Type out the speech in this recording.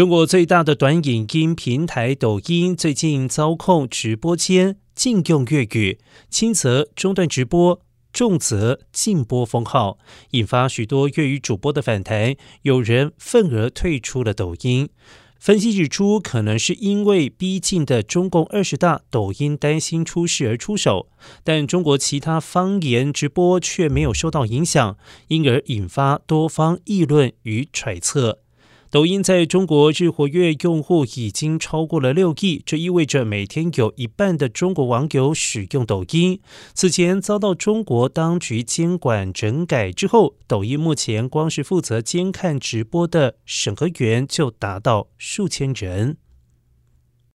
中国最大的短影音平台抖音最近遭控直播间禁用粤语，轻则中断直播，重则禁播封号，引发许多粤语主播的反弹，有人愤而退出了抖音。分析指出，可能是因为逼近的中共二十大，抖音担心出事而出手，但中国其他方言直播却没有受到影响，因而引发多方议论与揣测。抖音在中国日活跃用户已经超过了六亿，这意味着每天有一半的中国网友使用抖音。此前遭到中国当局监管整改之后，抖音目前光是负责监看直播的审核员就达到数千人。